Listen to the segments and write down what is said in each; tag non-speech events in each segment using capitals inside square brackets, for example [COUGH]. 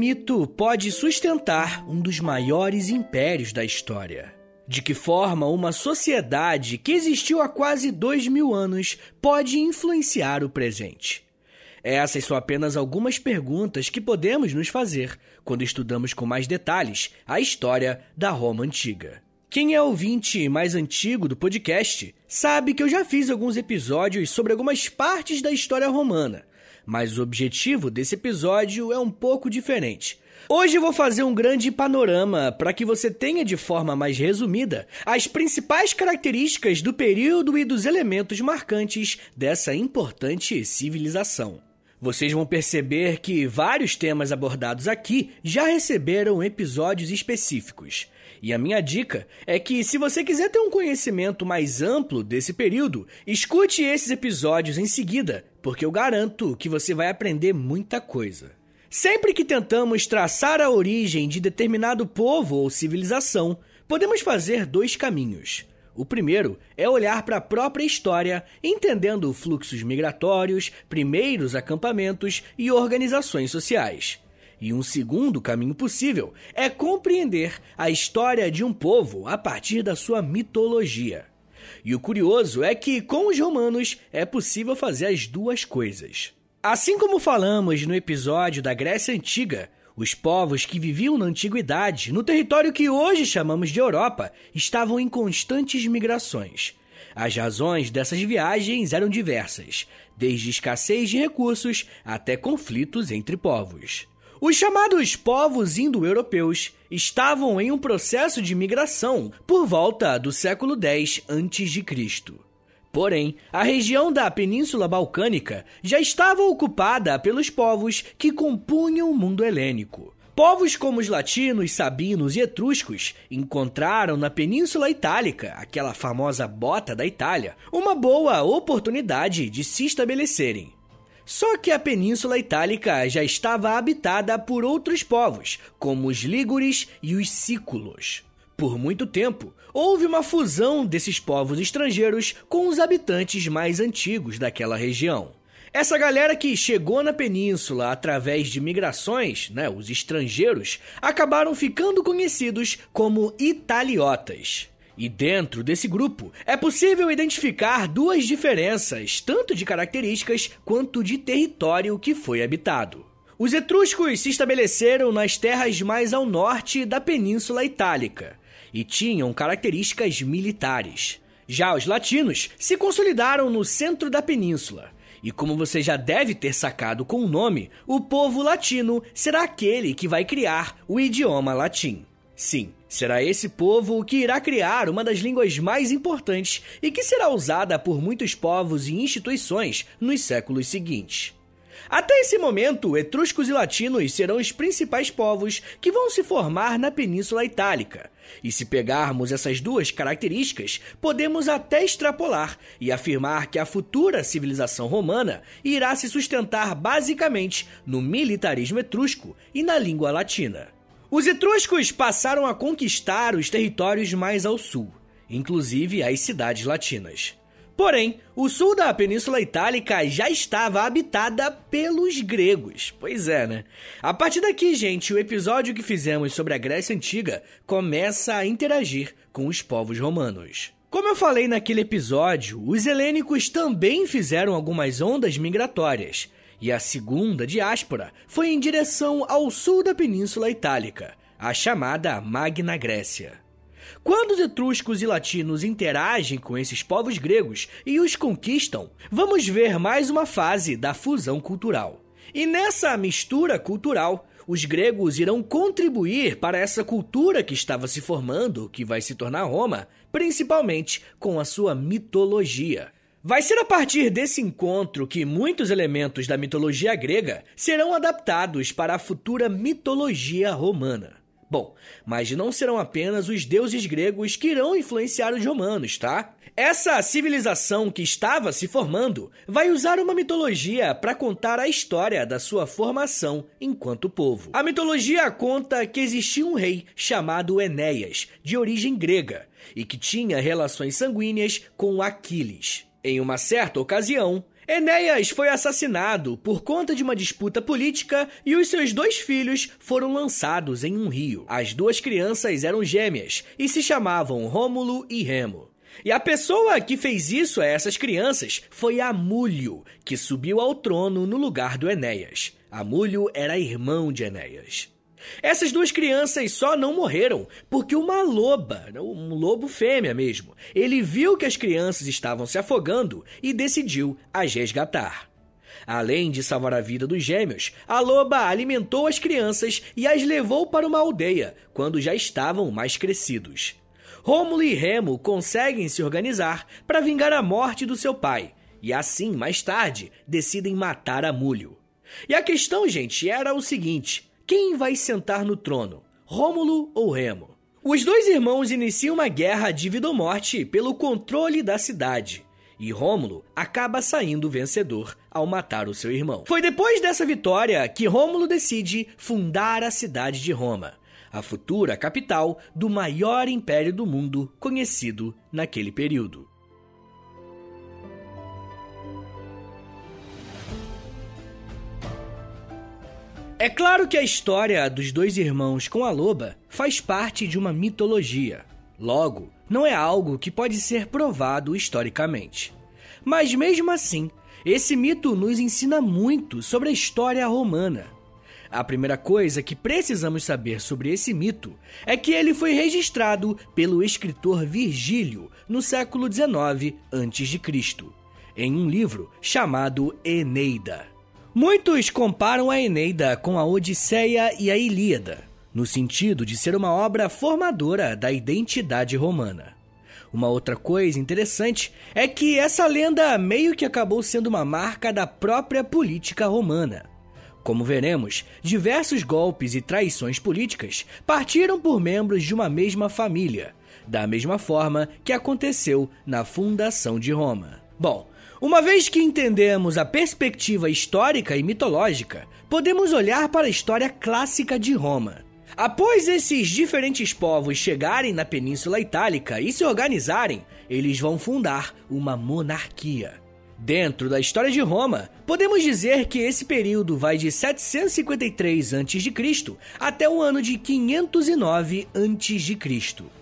Mito pode sustentar um dos maiores impérios da história? De que forma uma sociedade que existiu há quase dois mil anos pode influenciar o presente? Essas são apenas algumas perguntas que podemos nos fazer quando estudamos com mais detalhes a história da Roma Antiga. Quem é ouvinte mais antigo do podcast sabe que eu já fiz alguns episódios sobre algumas partes da história romana, mas o objetivo desse episódio é um pouco diferente. Hoje eu vou fazer um grande panorama para que você tenha de forma mais resumida as principais características do período e dos elementos marcantes dessa importante civilização. Vocês vão perceber que vários temas abordados aqui já receberam episódios específicos. E a minha dica é que, se você quiser ter um conhecimento mais amplo desse período, escute esses episódios em seguida, porque eu garanto que você vai aprender muita coisa. Sempre que tentamos traçar a origem de determinado povo ou civilização, podemos fazer dois caminhos. O primeiro é olhar para a própria história, entendendo fluxos migratórios, primeiros acampamentos e organizações sociais. E um segundo caminho possível é compreender a história de um povo a partir da sua mitologia. E o curioso é que, com os romanos, é possível fazer as duas coisas. Assim como falamos no episódio da Grécia Antiga, os povos que viviam na antiguidade, no território que hoje chamamos de Europa, estavam em constantes migrações. As razões dessas viagens eram diversas, desde escassez de recursos até conflitos entre povos. Os chamados povos indo-europeus estavam em um processo de migração por volta do século X a.C. Porém, a região da Península Balcânica já estava ocupada pelos povos que compunham o mundo helênico. Povos como os latinos, sabinos e etruscos encontraram na Península Itálica, aquela famosa bota da Itália, uma boa oportunidade de se estabelecerem. Só que a Península Itálica já estava habitada por outros povos, como os Lígures e os Sículos. Por muito tempo, houve uma fusão desses povos estrangeiros com os habitantes mais antigos daquela região. Essa galera que chegou na península através de migrações, né, os estrangeiros, acabaram ficando conhecidos como italiotas. E dentro desse grupo é possível identificar duas diferenças, tanto de características quanto de território que foi habitado. Os etruscos se estabeleceram nas terras mais ao norte da Península Itálica e tinham características militares. Já os latinos se consolidaram no centro da península. E como você já deve ter sacado com o nome, o povo latino será aquele que vai criar o idioma latim. Sim, será esse povo que irá criar uma das línguas mais importantes e que será usada por muitos povos e instituições nos séculos seguintes. Até esse momento, etruscos e latinos serão os principais povos que vão se formar na Península Itálica. E se pegarmos essas duas características, podemos até extrapolar e afirmar que a futura civilização romana irá se sustentar basicamente no militarismo etrusco e na língua latina. Os etruscos passaram a conquistar os territórios mais ao sul, inclusive as cidades latinas. Porém, o sul da Península Itálica já estava habitada pelos gregos. Pois é, né? A partir daqui, gente, o episódio que fizemos sobre a Grécia Antiga começa a interagir com os povos romanos. Como eu falei naquele episódio, os helênicos também fizeram algumas ondas migratórias, e a segunda diáspora foi em direção ao sul da Península Itálica, a chamada Magna Grécia. Quando os etruscos e latinos interagem com esses povos gregos e os conquistam, vamos ver mais uma fase da fusão cultural. E nessa mistura cultural, os gregos irão contribuir para essa cultura que estava se formando, que vai se tornar Roma, principalmente com a sua mitologia. Vai ser a partir desse encontro que muitos elementos da mitologia grega serão adaptados para a futura mitologia romana. Bom, mas não serão apenas os deuses gregos que irão influenciar os romanos, tá? Essa civilização que estava se formando vai usar uma mitologia para contar a história da sua formação enquanto povo. A mitologia conta que existia um rei chamado Enéas, de origem grega, e que tinha relações sanguíneas com Aquiles. Em uma certa ocasião, Enéas foi assassinado por conta de uma disputa política e os seus dois filhos foram lançados em um rio. As duas crianças eram gêmeas e se chamavam Rômulo e Remo. E a pessoa que fez isso a essas crianças foi Amúlio, que subiu ao trono no lugar do Enéas. Amúlio era irmão de Enéas. Essas duas crianças só não morreram porque uma loba, um lobo fêmea mesmo, ele viu que as crianças estavam se afogando e decidiu as resgatar. Além de salvar a vida dos gêmeos, a loba alimentou as crianças e as levou para uma aldeia quando já estavam mais crescidos. Rômulo e Remo conseguem se organizar para vingar a morte do seu pai e assim, mais tarde, decidem matar Amúlio. E a questão, gente, era o seguinte: quem vai sentar no trono, Rômulo ou Remo? Os dois irmãos iniciam uma guerra de vida ou morte pelo controle da cidade. E Rômulo acaba saindo vencedor ao matar o seu irmão. Foi depois dessa vitória que Rômulo decide fundar a cidade de Roma, a futura capital do maior império do mundo conhecido naquele período. É claro que a história dos dois irmãos com a loba faz parte de uma mitologia. Logo, não é algo que pode ser provado historicamente. Mas mesmo assim, esse mito nos ensina muito sobre a história romana. A primeira coisa que precisamos saber sobre esse mito é que ele foi registrado pelo escritor Virgílio no século XIX a.C., em um livro chamado Eneida. Muitos comparam a Eneida com a Odisseia e a Ilíada, no sentido de ser uma obra formadora da identidade romana. Uma outra coisa interessante é que essa lenda meio que acabou sendo uma marca da própria política romana. Como veremos, diversos golpes e traições políticas partiram por membros de uma mesma família, da mesma forma que aconteceu na fundação de Roma. Bom, uma vez que entendemos a perspectiva histórica e mitológica, podemos olhar para a história clássica de Roma. Após esses diferentes povos chegarem na Península Itálica e se organizarem, eles vão fundar uma monarquia. Dentro da história de Roma, podemos dizer que esse período vai de 753 a.C. até o ano de 509 a.C.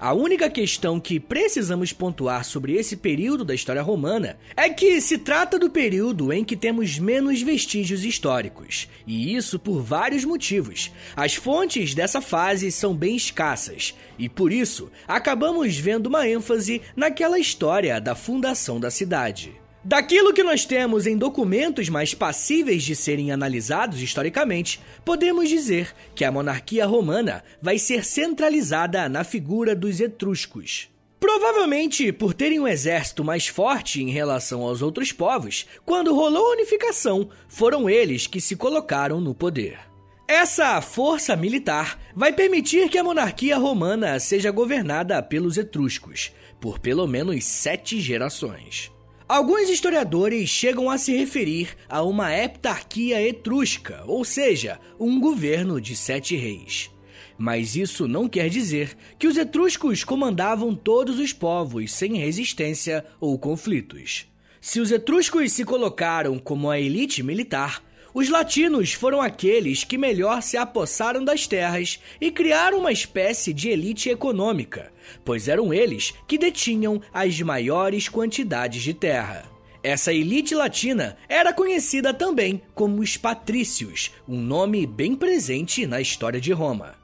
A única questão que precisamos pontuar sobre esse período da história romana é que se trata do período em que temos menos vestígios históricos, e isso por vários motivos. As fontes dessa fase são bem escassas, e por isso acabamos vendo uma ênfase naquela história da fundação da cidade. Daquilo que nós temos em documentos mais passíveis de serem analisados historicamente, podemos dizer que a monarquia romana vai ser centralizada na figura dos etruscos. Provavelmente por terem um exército mais forte em relação aos outros povos, quando rolou a unificação, foram eles que se colocaram no poder. Essa força militar vai permitir que a monarquia romana seja governada pelos etruscos por pelo menos sete gerações. Alguns historiadores chegam a se referir a uma heptarquia etrusca, ou seja, um governo de sete reis. Mas isso não quer dizer que os etruscos comandavam todos os povos sem resistência ou conflitos. Se os etruscos se colocaram como a elite militar, os latinos foram aqueles que melhor se apossaram das terras e criaram uma espécie de elite econômica, pois eram eles que detinham as maiores quantidades de terra. Essa elite latina era conhecida também como os patrícios, um nome bem presente na história de Roma.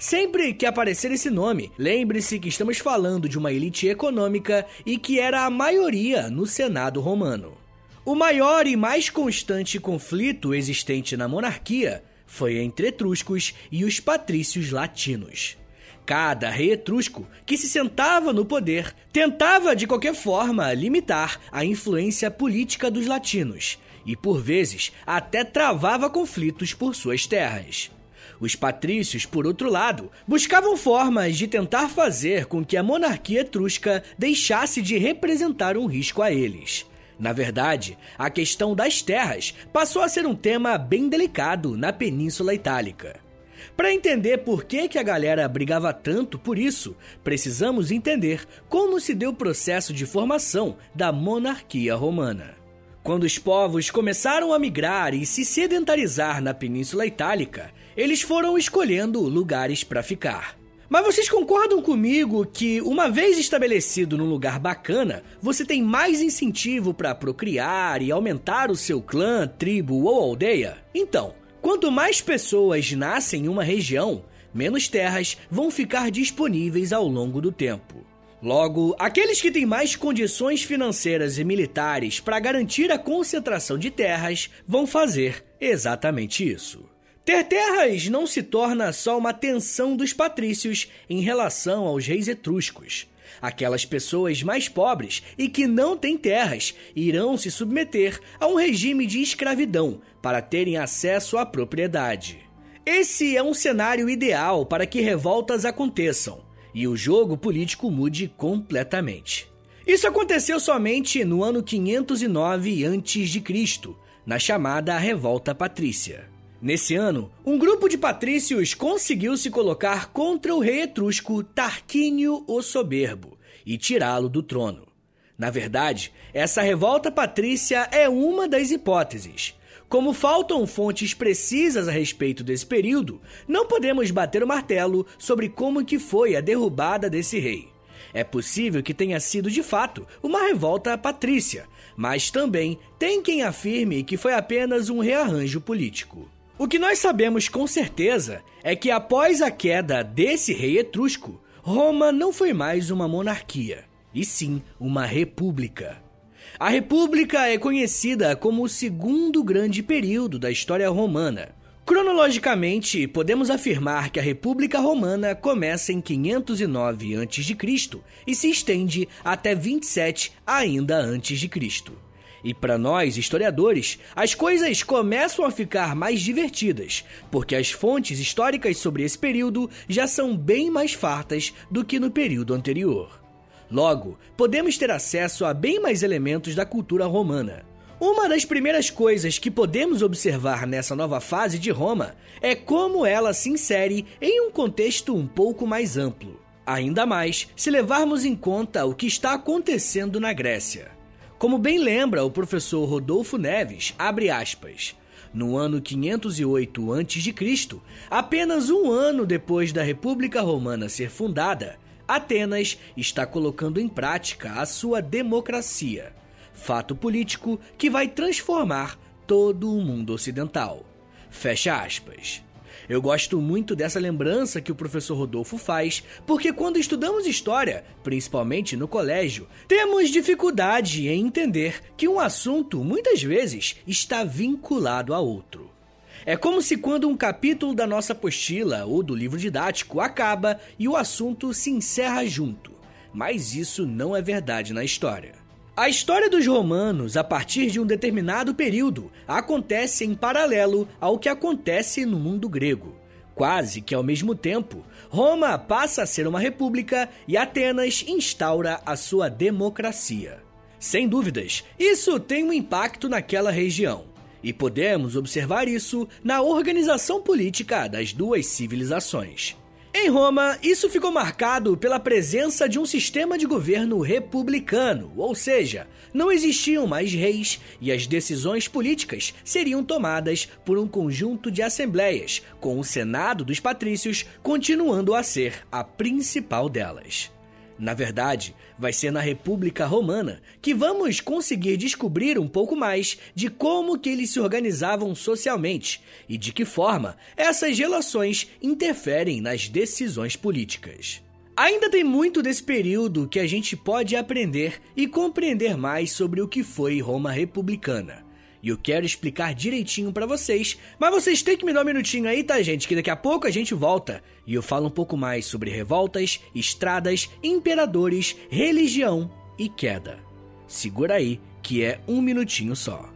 Sempre que aparecer esse nome, lembre-se que estamos falando de uma elite econômica e que era a maioria no Senado romano. O maior e mais constante conflito existente na monarquia foi entre etruscos e os patrícios latinos. Cada rei etrusco que se sentava no poder tentava de qualquer forma limitar a influência política dos latinos e, por vezes, até travava conflitos por suas terras. Os patrícios, por outro lado, buscavam formas de tentar fazer com que a monarquia etrusca deixasse de representar um risco a eles. Na verdade, a questão das terras passou a ser um tema bem delicado na Península Itálica. Para entender por que, que a galera brigava tanto por isso, precisamos entender como se deu o processo de formação da monarquia romana. Quando os povos começaram a migrar e se sedentarizar na Península Itálica, eles foram escolhendo lugares para ficar. Mas vocês concordam comigo que, uma vez estabelecido num lugar bacana, você tem mais incentivo para procriar e aumentar o seu clã, tribo ou aldeia? Então, quanto mais pessoas nascem em uma região, menos terras vão ficar disponíveis ao longo do tempo. Logo, aqueles que têm mais condições financeiras e militares para garantir a concentração de terras vão fazer exatamente isso. Ter terras não se torna só uma tensão dos patrícios em relação aos reis etruscos. Aquelas pessoas mais pobres e que não têm terras irão se submeter a um regime de escravidão para terem acesso à propriedade. Esse é um cenário ideal para que revoltas aconteçam e o jogo político mude completamente. Isso aconteceu somente no ano 509 a.C., na chamada Revolta Patrícia. Nesse ano, um grupo de patrícios conseguiu se colocar contra o rei etrusco Tarquínio o Soberbo e tirá-lo do trono. Na verdade, essa revolta patrícia é uma das hipóteses. Como faltam fontes precisas a respeito desse período, não podemos bater o martelo sobre como que foi a derrubada desse rei. É possível que tenha sido de fato uma revolta patrícia, mas também tem quem afirme que foi apenas um rearranjo político. O que nós sabemos com certeza é que após a queda desse rei etrusco, Roma não foi mais uma monarquia, e sim uma república. A república é conhecida como o segundo grande período da história romana. Cronologicamente, podemos afirmar que a República Romana começa em 509 a.C. e se estende até 27 ainda antes de Cristo. E para nós, historiadores, as coisas começam a ficar mais divertidas, porque as fontes históricas sobre esse período já são bem mais fartas do que no período anterior. Logo, podemos ter acesso a bem mais elementos da cultura romana. Uma das primeiras coisas que podemos observar nessa nova fase de Roma é como ela se insere em um contexto um pouco mais amplo. Ainda mais se levarmos em conta o que está acontecendo na Grécia. Como bem lembra o professor Rodolfo Neves, abre aspas, no ano 508 a.C., apenas um ano depois da República Romana ser fundada, Atenas está colocando em prática a sua democracia, fato político que vai transformar todo o mundo ocidental. Fecha aspas. Eu gosto muito dessa lembrança que o professor Rodolfo faz, porque quando estudamos história, principalmente no colégio, temos dificuldade em entender que um assunto muitas vezes está vinculado a outro. É como se quando um capítulo da nossa apostila ou do livro didático acaba e o assunto se encerra junto. Mas isso não é verdade na história. A história dos romanos, a partir de um determinado período, acontece em paralelo ao que acontece no mundo grego. Quase que ao mesmo tempo, Roma passa a ser uma república e Atenas instaura a sua democracia. Sem dúvidas, isso tem um impacto naquela região. E podemos observar isso na organização política das duas civilizações. Em Roma, isso ficou marcado pela presença de um sistema de governo republicano, ou seja, não existiam mais reis e as decisões políticas seriam tomadas por um conjunto de assembleias, com o Senado dos Patrícios continuando a ser a principal delas. Na verdade, vai ser na República Romana que vamos conseguir descobrir um pouco mais de como que eles se organizavam socialmente e de que forma essas relações interferem nas decisões políticas. Ainda tem muito desse período que a gente pode aprender e compreender mais sobre o que foi Roma republicana. E eu quero explicar direitinho para vocês, mas vocês têm que me dar um minutinho aí, tá, gente? Que daqui a pouco a gente volta e eu falo um pouco mais sobre revoltas, estradas, imperadores, religião e queda. Segura aí, que é um minutinho só.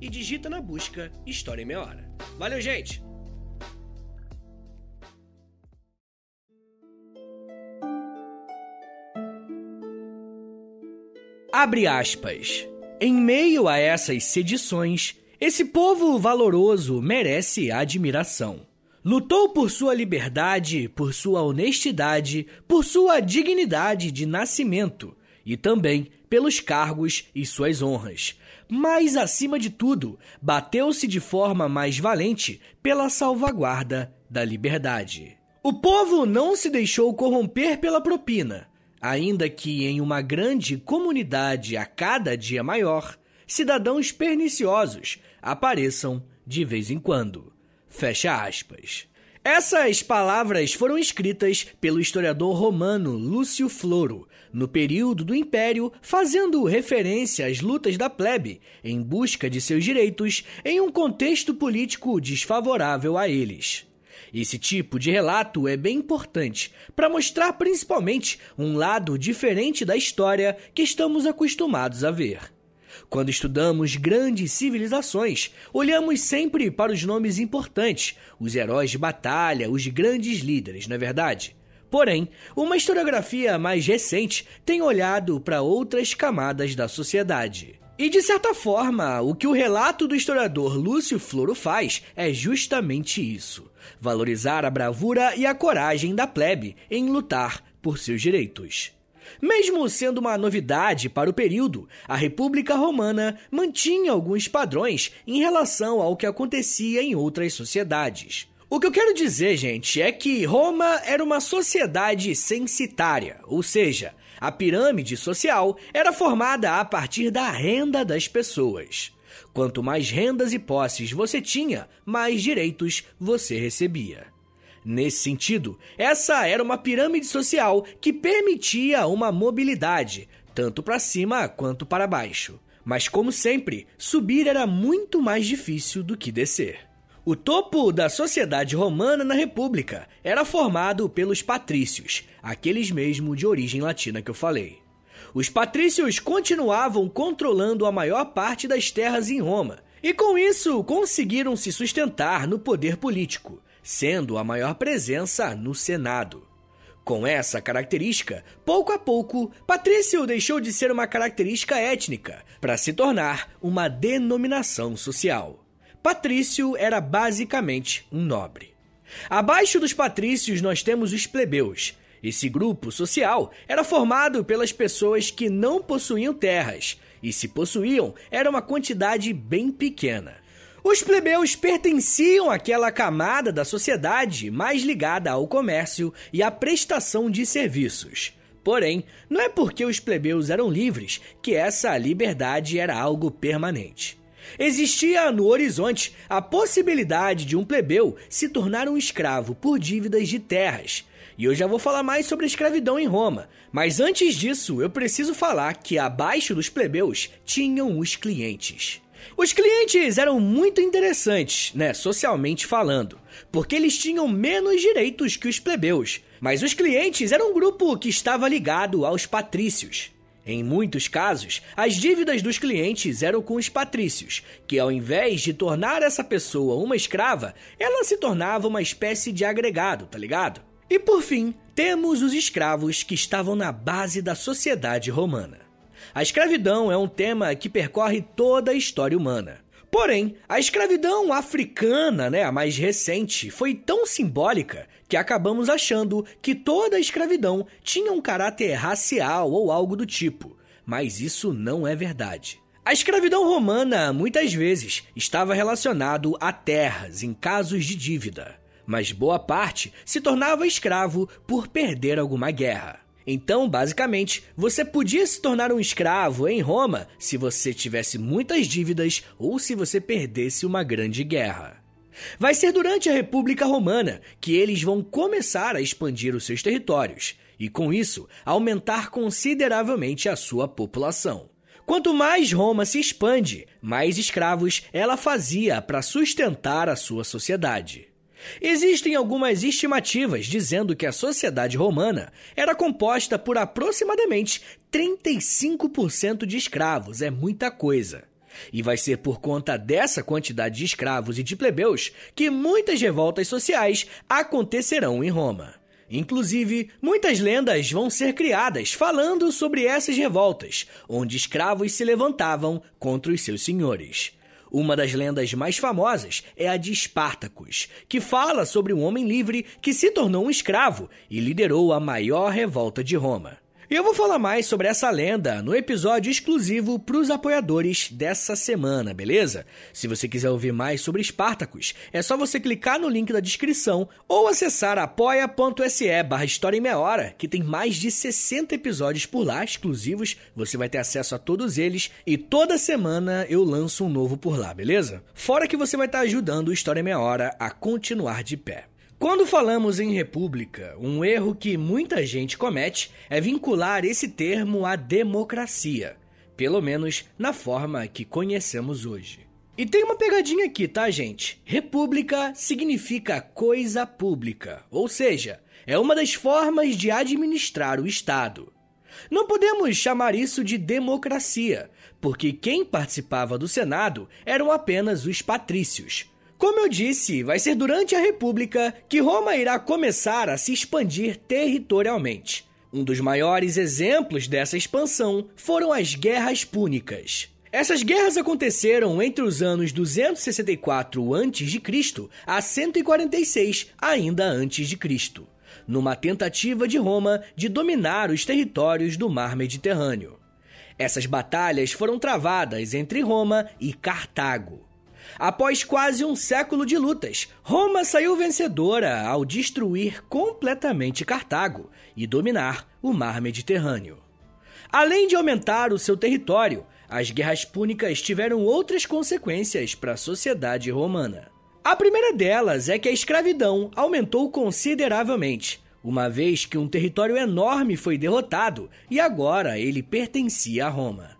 e digita na busca História em Meia Hora. Valeu, gente! Abre aspas. Em meio a essas sedições, esse povo valoroso merece admiração. Lutou por sua liberdade, por sua honestidade, por sua dignidade de nascimento e também pelos cargos e suas honras, mas, acima de tudo, bateu-se de forma mais valente pela salvaguarda da liberdade. O povo não se deixou corromper pela propina, ainda que em uma grande comunidade a cada dia maior, cidadãos perniciosos apareçam de vez em quando. Fecha aspas. Essas palavras foram escritas pelo historiador romano Lúcio Floro, no período do Império, fazendo referência às lutas da plebe em busca de seus direitos em um contexto político desfavorável a eles. Esse tipo de relato é bem importante para mostrar principalmente um lado diferente da história que estamos acostumados a ver. Quando estudamos grandes civilizações, olhamos sempre para os nomes importantes, os heróis de batalha, os grandes líderes, não é verdade? Porém, uma historiografia mais recente tem olhado para outras camadas da sociedade. E de certa forma, o que o relato do historiador Lúcio Floro faz é justamente isso: valorizar a bravura e a coragem da plebe em lutar por seus direitos. Mesmo sendo uma novidade para o período, a República Romana mantinha alguns padrões em relação ao que acontecia em outras sociedades. O que eu quero dizer, gente, é que Roma era uma sociedade censitária, ou seja, a pirâmide social era formada a partir da renda das pessoas. Quanto mais rendas e posses você tinha, mais direitos você recebia. Nesse sentido, essa era uma pirâmide social que permitia uma mobilidade, tanto para cima quanto para baixo. Mas, como sempre, subir era muito mais difícil do que descer. O topo da sociedade romana na República era formado pelos patrícios, aqueles mesmo de origem latina que eu falei. Os patrícios continuavam controlando a maior parte das terras em Roma, e com isso conseguiram se sustentar no poder político, sendo a maior presença no Senado. Com essa característica, pouco a pouco, patrício deixou de ser uma característica étnica para se tornar uma denominação social. Patrício era basicamente um nobre. Abaixo dos patrícios nós temos os plebeus. Esse grupo social era formado pelas pessoas que não possuíam terras, e se possuíam, era uma quantidade bem pequena. Os plebeus pertenciam àquela camada da sociedade mais ligada ao comércio e à prestação de serviços. Porém, não é porque os plebeus eram livres que essa liberdade era algo permanente. Existia no horizonte a possibilidade de um plebeu se tornar um escravo por dívidas de terras. E eu já vou falar mais sobre a escravidão em Roma. Mas antes disso, eu preciso falar que abaixo dos plebeus tinham os clientes. Os clientes eram muito interessantes, né, socialmente falando, porque eles tinham menos direitos que os plebeus, mas os clientes eram um grupo que estava ligado aos patrícios. Em muitos casos, as dívidas dos clientes eram com os patrícios, que ao invés de tornar essa pessoa uma escrava, ela se tornava uma espécie de agregado, tá ligado? E por fim, temos os escravos que estavam na base da sociedade romana. A escravidão é um tema que percorre toda a história humana. Porém, a escravidão africana, né, a mais recente, foi tão simbólica que acabamos achando que toda a escravidão tinha um caráter racial ou algo do tipo. Mas isso não é verdade. A escravidão romana muitas vezes estava relacionado a terras em casos de dívida, mas boa parte se tornava escravo por perder alguma guerra. Então, basicamente, você podia se tornar um escravo em Roma se você tivesse muitas dívidas ou se você perdesse uma grande guerra. Vai ser durante a República Romana que eles vão começar a expandir os seus territórios e, com isso, aumentar consideravelmente a sua população. Quanto mais Roma se expande, mais escravos ela fazia para sustentar a sua sociedade. Existem algumas estimativas dizendo que a sociedade romana era composta por aproximadamente 35% de escravos, é muita coisa. E vai ser por conta dessa quantidade de escravos e de plebeus que muitas revoltas sociais acontecerão em Roma. Inclusive, muitas lendas vão ser criadas falando sobre essas revoltas, onde escravos se levantavam contra os seus senhores. Uma das lendas mais famosas é a de Espartacus, que fala sobre um homem livre que se tornou um escravo e liderou a maior revolta de Roma. E eu vou falar mais sobre essa lenda no episódio exclusivo para os apoiadores dessa semana, beleza? Se você quiser ouvir mais sobre Espartacus, é só você clicar no link da descrição ou acessar apoia.se barra História em Meia Hora, que tem mais de 60 episódios por lá exclusivos, você vai ter acesso a todos eles e toda semana eu lanço um novo por lá, beleza? Fora que você vai estar ajudando o História em Meia Hora a continuar de pé. Quando falamos em república, um erro que muita gente comete é vincular esse termo à democracia, pelo menos na forma que conhecemos hoje. E tem uma pegadinha aqui, tá, gente? República significa coisa pública, ou seja, é uma das formas de administrar o Estado. Não podemos chamar isso de democracia, porque quem participava do Senado eram apenas os patrícios como eu disse, vai ser durante a República que Roma irá começar a se expandir territorialmente. Um dos maiores exemplos dessa expansão foram as Guerras Púnicas. Essas guerras aconteceram entre os anos 264 a.C. a 146 ainda antes de Cristo, numa tentativa de Roma de dominar os territórios do Mar Mediterrâneo. Essas batalhas foram travadas entre Roma e Cartago. Após quase um século de lutas, Roma saiu vencedora ao destruir completamente Cartago e dominar o mar Mediterrâneo. Além de aumentar o seu território, as guerras púnicas tiveram outras consequências para a sociedade romana. A primeira delas é que a escravidão aumentou consideravelmente, uma vez que um território enorme foi derrotado e agora ele pertencia a Roma.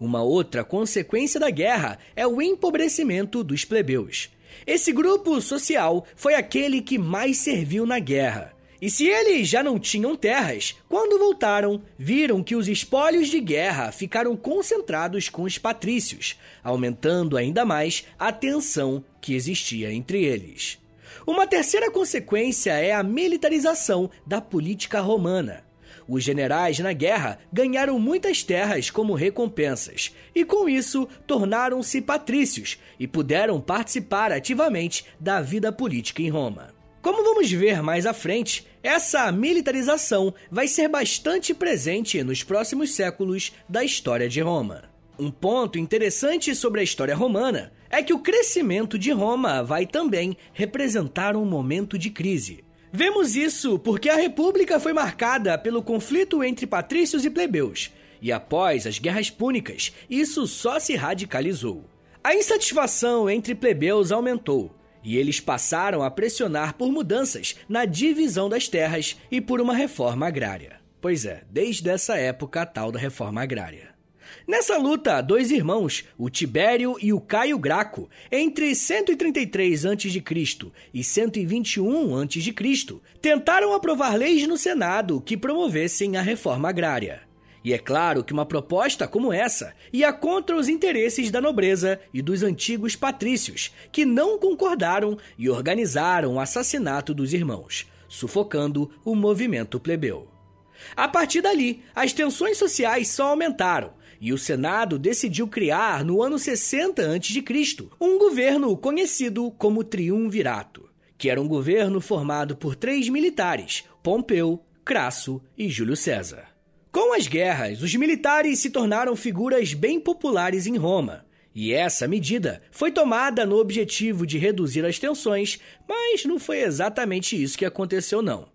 Uma outra consequência da guerra é o empobrecimento dos plebeus. Esse grupo social foi aquele que mais serviu na guerra. E se eles já não tinham terras, quando voltaram, viram que os espólios de guerra ficaram concentrados com os patrícios, aumentando ainda mais a tensão que existia entre eles. Uma terceira consequência é a militarização da política romana. Os generais na guerra ganharam muitas terras como recompensas e, com isso, tornaram-se patrícios e puderam participar ativamente da vida política em Roma. Como vamos ver mais à frente, essa militarização vai ser bastante presente nos próximos séculos da história de Roma. Um ponto interessante sobre a história romana é que o crescimento de Roma vai também representar um momento de crise. Vemos isso porque a República foi marcada pelo conflito entre patrícios e plebeus, e após as guerras púnicas, isso só se radicalizou. A insatisfação entre plebeus aumentou, e eles passaram a pressionar por mudanças na divisão das terras e por uma reforma agrária. Pois é, desde essa época a tal da reforma agrária. Nessa luta, dois irmãos, o Tibério e o Caio Graco, entre 133 a.C. e 121 a.C., tentaram aprovar leis no Senado que promovessem a reforma agrária. E é claro que uma proposta como essa ia contra os interesses da nobreza e dos antigos patrícios, que não concordaram e organizaram o assassinato dos irmãos, sufocando o movimento plebeu. A partir dali, as tensões sociais só aumentaram e o Senado decidiu criar, no ano 60 a.C., um governo conhecido como Triunvirato, que era um governo formado por três militares: Pompeu, Crasso e Júlio César. Com as guerras, os militares se tornaram figuras bem populares em Roma. E essa medida foi tomada no objetivo de reduzir as tensões, mas não foi exatamente isso que aconteceu, não.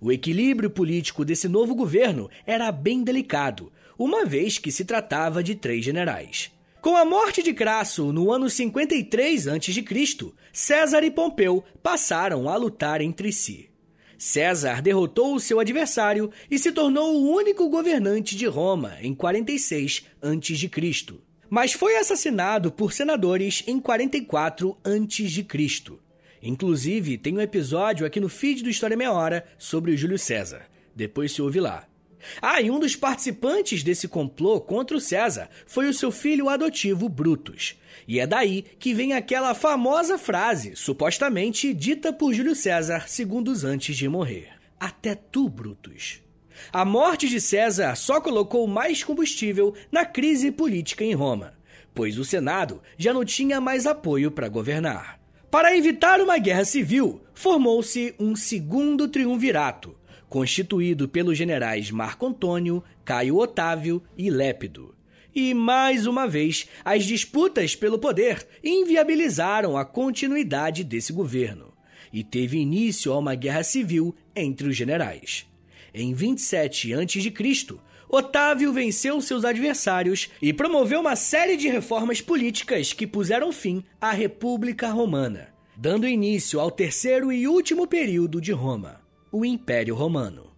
O equilíbrio político desse novo governo era bem delicado, uma vez que se tratava de três generais. Com a morte de Crasso no ano 53 a.C., César e Pompeu passaram a lutar entre si. César derrotou o seu adversário e se tornou o único governante de Roma em 46 a.C. Mas foi assassinado por senadores em 44 a.C. Inclusive, tem um episódio aqui no feed do História Meia Hora sobre o Júlio César. Depois se ouve lá. Ah, e um dos participantes desse complô contra o César foi o seu filho adotivo Brutus. E é daí que vem aquela famosa frase, supostamente dita por Júlio César segundos antes de morrer: Até tu, Brutus. A morte de César só colocou mais combustível na crise política em Roma, pois o Senado já não tinha mais apoio para governar. Para evitar uma guerra civil, formou-se um segundo triunvirato, constituído pelos generais Marco Antônio, Caio Otávio e Lépido. E, mais uma vez, as disputas pelo poder inviabilizaram a continuidade desse governo, e teve início a uma guerra civil entre os generais. Em 27 a.C., Otávio venceu seus adversários e promoveu uma série de reformas políticas que puseram fim à República Romana, dando início ao terceiro e último período de Roma, o Império Romano.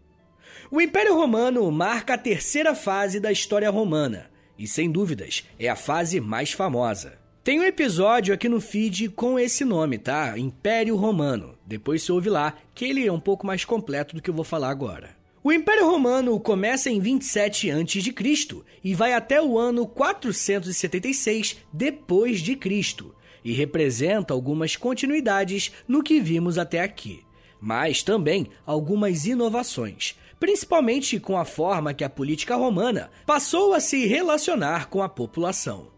O Império Romano marca a terceira fase da história romana e, sem dúvidas, é a fase mais famosa. Tem um episódio aqui no feed com esse nome, tá? Império Romano. Depois você ouve lá, que ele é um pouco mais completo do que eu vou falar agora. O Império Romano começa em 27 a.C. e vai até o ano 476 depois de Cristo, e representa algumas continuidades no que vimos até aqui, mas também algumas inovações, principalmente com a forma que a política romana passou a se relacionar com a população.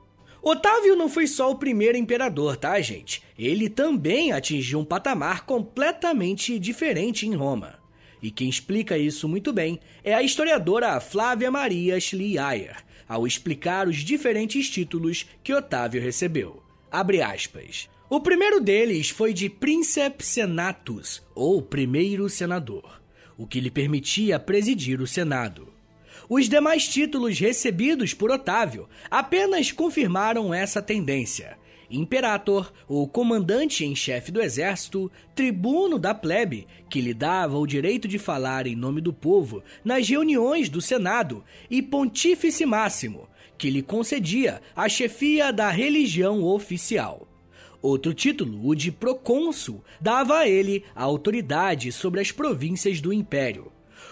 Otávio não foi só o primeiro imperador, tá, gente? Ele também atingiu um patamar completamente diferente em Roma. E quem explica isso muito bem é a historiadora Flávia Maria Schleyer, ao explicar os diferentes títulos que Otávio recebeu. Abre aspas. O primeiro deles foi de Princeps Senatus, ou primeiro senador o que lhe permitia presidir o Senado. Os demais títulos recebidos por Otávio apenas confirmaram essa tendência. Imperator, o comandante em chefe do exército, tribuno da plebe, que lhe dava o direito de falar em nome do povo nas reuniões do Senado, e Pontífice Máximo, que lhe concedia a chefia da religião oficial. Outro título, o de procônsul, dava a ele a autoridade sobre as províncias do império.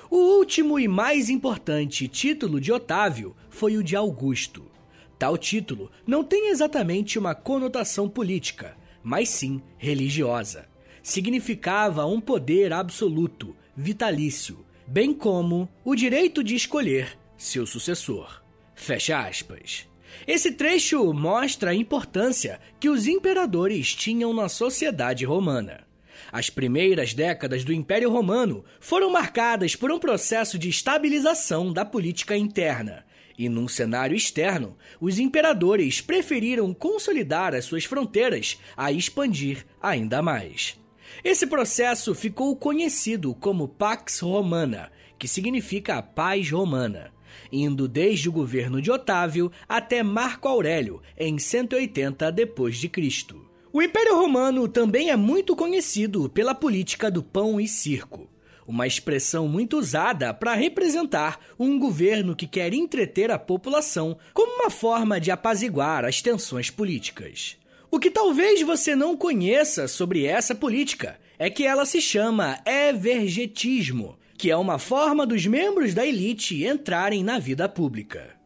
O último e mais importante título de Otávio foi o de Augusto. Tal título não tem exatamente uma conotação política, mas sim religiosa. Significava um poder absoluto, vitalício, bem como o direito de escolher seu sucessor. Fecha aspas. Esse trecho mostra a importância que os imperadores tinham na sociedade romana. As primeiras décadas do Império Romano foram marcadas por um processo de estabilização da política interna. E num cenário externo, os imperadores preferiram consolidar as suas fronteiras a expandir ainda mais. Esse processo ficou conhecido como Pax Romana, que significa paz romana indo desde o governo de Otávio até Marco Aurélio em 180 d.C. O Império Romano também é muito conhecido pela política do pão e circo, uma expressão muito usada para representar um governo que quer entreter a população como uma forma de apaziguar as tensões políticas. O que talvez você não conheça sobre essa política é que ela se chama evergetismo, que é uma forma dos membros da elite entrarem na vida pública.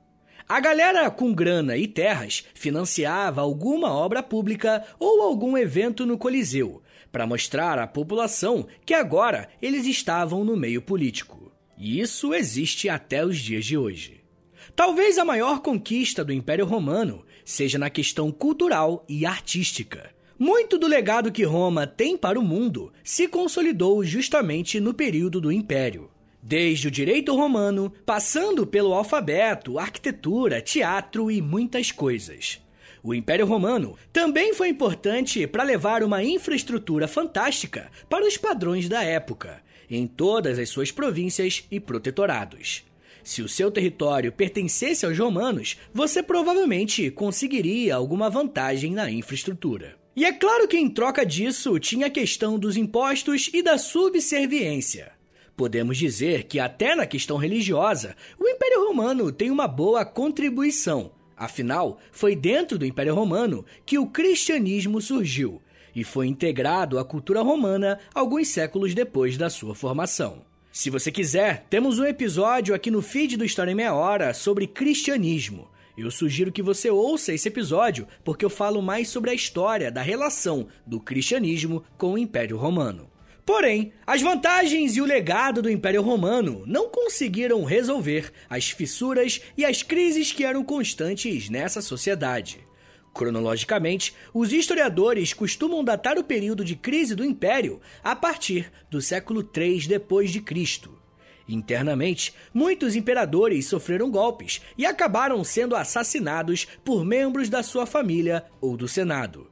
A galera com grana e terras financiava alguma obra pública ou algum evento no Coliseu, para mostrar à população que agora eles estavam no meio político. E isso existe até os dias de hoje. Talvez a maior conquista do Império Romano seja na questão cultural e artística. Muito do legado que Roma tem para o mundo se consolidou justamente no período do Império. Desde o direito romano, passando pelo alfabeto, arquitetura, teatro e muitas coisas. O Império Romano também foi importante para levar uma infraestrutura fantástica para os padrões da época, em todas as suas províncias e protetorados. Se o seu território pertencesse aos romanos, você provavelmente conseguiria alguma vantagem na infraestrutura. E é claro que em troca disso tinha a questão dos impostos e da subserviência. Podemos dizer que, até na questão religiosa, o Império Romano tem uma boa contribuição. Afinal, foi dentro do Império Romano que o cristianismo surgiu e foi integrado à cultura romana alguns séculos depois da sua formação. Se você quiser, temos um episódio aqui no feed do História em Meia Hora sobre cristianismo. Eu sugiro que você ouça esse episódio porque eu falo mais sobre a história da relação do cristianismo com o Império Romano. Porém, as vantagens e o legado do Império Romano não conseguiram resolver as fissuras e as crises que eram constantes nessa sociedade. Cronologicamente, os historiadores costumam datar o período de crise do Império a partir do século III depois de Cristo. Internamente, muitos imperadores sofreram golpes e acabaram sendo assassinados por membros da sua família ou do Senado.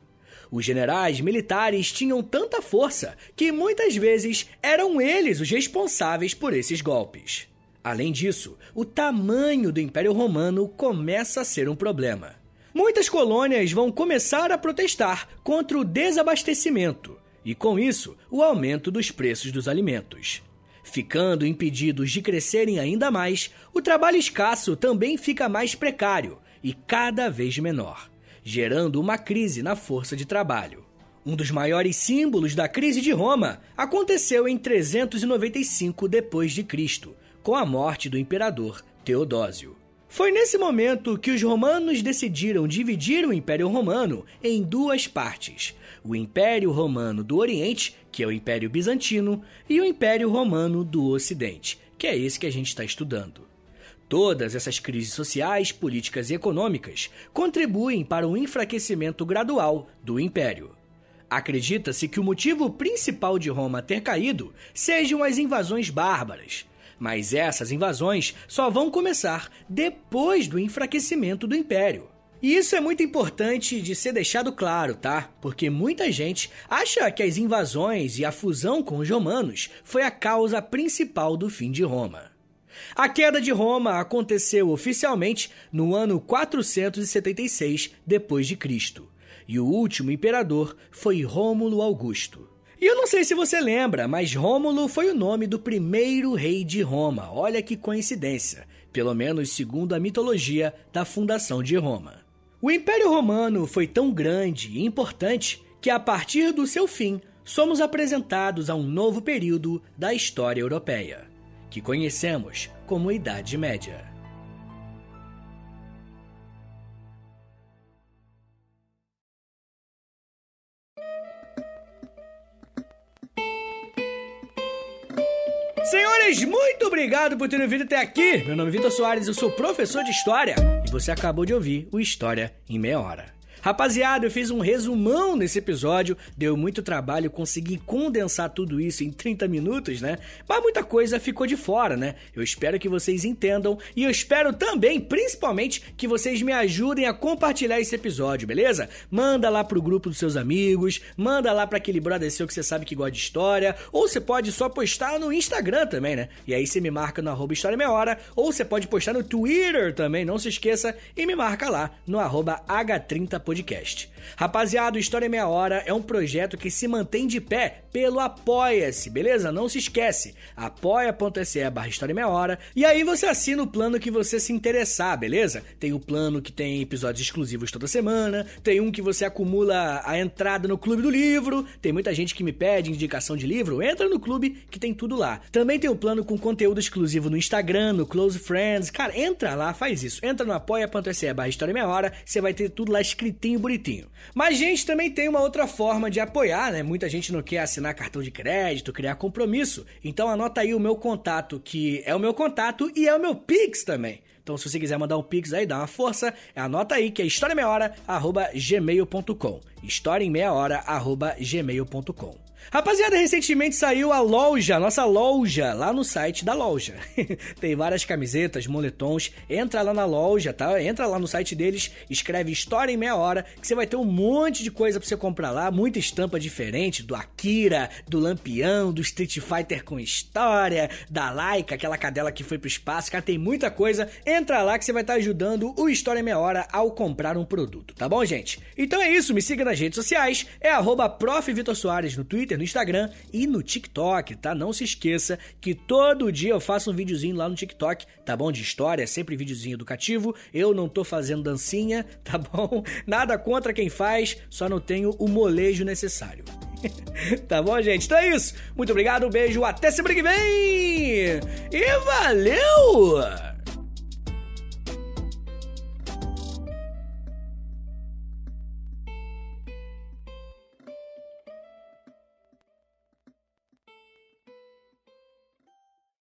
Os generais militares tinham tanta força que muitas vezes eram eles os responsáveis por esses golpes. Além disso, o tamanho do Império Romano começa a ser um problema. Muitas colônias vão começar a protestar contra o desabastecimento e, com isso, o aumento dos preços dos alimentos. Ficando impedidos de crescerem ainda mais, o trabalho escasso também fica mais precário e cada vez menor gerando uma crise na força de trabalho. Um dos maiores símbolos da crise de Roma aconteceu em 395 d.C., com a morte do imperador Teodósio. Foi nesse momento que os romanos decidiram dividir o Império Romano em duas partes: o Império Romano do Oriente, que é o Império Bizantino, e o Império Romano do Ocidente, que é esse que a gente está estudando. Todas essas crises sociais, políticas e econômicas contribuem para o enfraquecimento gradual do império. Acredita-se que o motivo principal de Roma ter caído sejam as invasões bárbaras, mas essas invasões só vão começar depois do enfraquecimento do império. E isso é muito importante de ser deixado claro, tá? Porque muita gente acha que as invasões e a fusão com os romanos foi a causa principal do fim de Roma. A queda de Roma aconteceu oficialmente no ano 476 d.C. E o último imperador foi Rômulo Augusto. E eu não sei se você lembra, mas Rômulo foi o nome do primeiro rei de Roma. Olha que coincidência, pelo menos segundo a mitologia da fundação de Roma. O Império Romano foi tão grande e importante que a partir do seu fim somos apresentados a um novo período da história europeia que conhecemos como Idade Média. Senhores, muito obrigado por terem vindo até aqui. Meu nome é Vitor Soares, eu sou professor de História e você acabou de ouvir o História em Meia Hora. Rapaziada, eu fiz um resumão nesse episódio, deu muito trabalho conseguir condensar tudo isso em 30 minutos, né? Mas muita coisa ficou de fora, né? Eu espero que vocês entendam e eu espero também, principalmente, que vocês me ajudem a compartilhar esse episódio, beleza? Manda lá pro grupo dos seus amigos, manda lá para aquele brother seu que você sabe que gosta de história, ou você pode só postar no Instagram também, né? E aí você me marca no arroba História Meia Hora, ou você pode postar no Twitter também, não se esqueça, e me marca lá no arroba H30podcast podcast. Rapaziada, o História Meia Hora é um projeto que se mantém de pé pelo Apoia-se, beleza? Não se esquece, apoia.se barra História Meia Hora, e aí você assina o plano que você se interessar, beleza? Tem o plano que tem episódios exclusivos toda semana, tem um que você acumula a entrada no Clube do Livro, tem muita gente que me pede indicação de livro, entra no clube que tem tudo lá. Também tem o plano com conteúdo exclusivo no Instagram, no Close Friends, cara, entra lá, faz isso, entra no apoia.se barra História Meia Hora, você vai ter tudo lá escrito bonitinho, bonitinho. Mas, gente, também tem uma outra forma de apoiar, né? Muita gente não quer assinar cartão de crédito, criar compromisso. Então anota aí o meu contato, que é o meu contato e é o meu Pix também. Então, se você quiser mandar um pix aí, dá uma força, anota aí que é historiameiahora.gmail.com. História em meia hora, arroba gmail.com. Rapaziada, recentemente saiu a loja, nossa loja, lá no site da loja. [LAUGHS] Tem várias camisetas, moletons. Entra lá na loja, tá? Entra lá no site deles, escreve História em Meia Hora, que você vai ter um monte de coisa pra você comprar lá. Muita estampa diferente, do Akira, do Lampião, do Street Fighter com história, da Laika, aquela cadela que foi pro espaço. Cara, tem muita coisa. Entra lá que você vai estar ajudando o História em Meia Hora ao comprar um produto, tá bom, gente? Então é isso, me siga nas redes sociais, é arroba no Twitter, no Instagram e no TikTok, tá? Não se esqueça que todo dia eu faço um videozinho lá no TikTok, tá bom? De história, sempre videozinho educativo. Eu não tô fazendo dancinha, [LAUGHS] tá bom? Nada contra quem faz, só não tenho o molejo necessário. [LAUGHS] tá bom, gente? Então é isso. Muito obrigado, um beijo, até semana que vem! E valeu!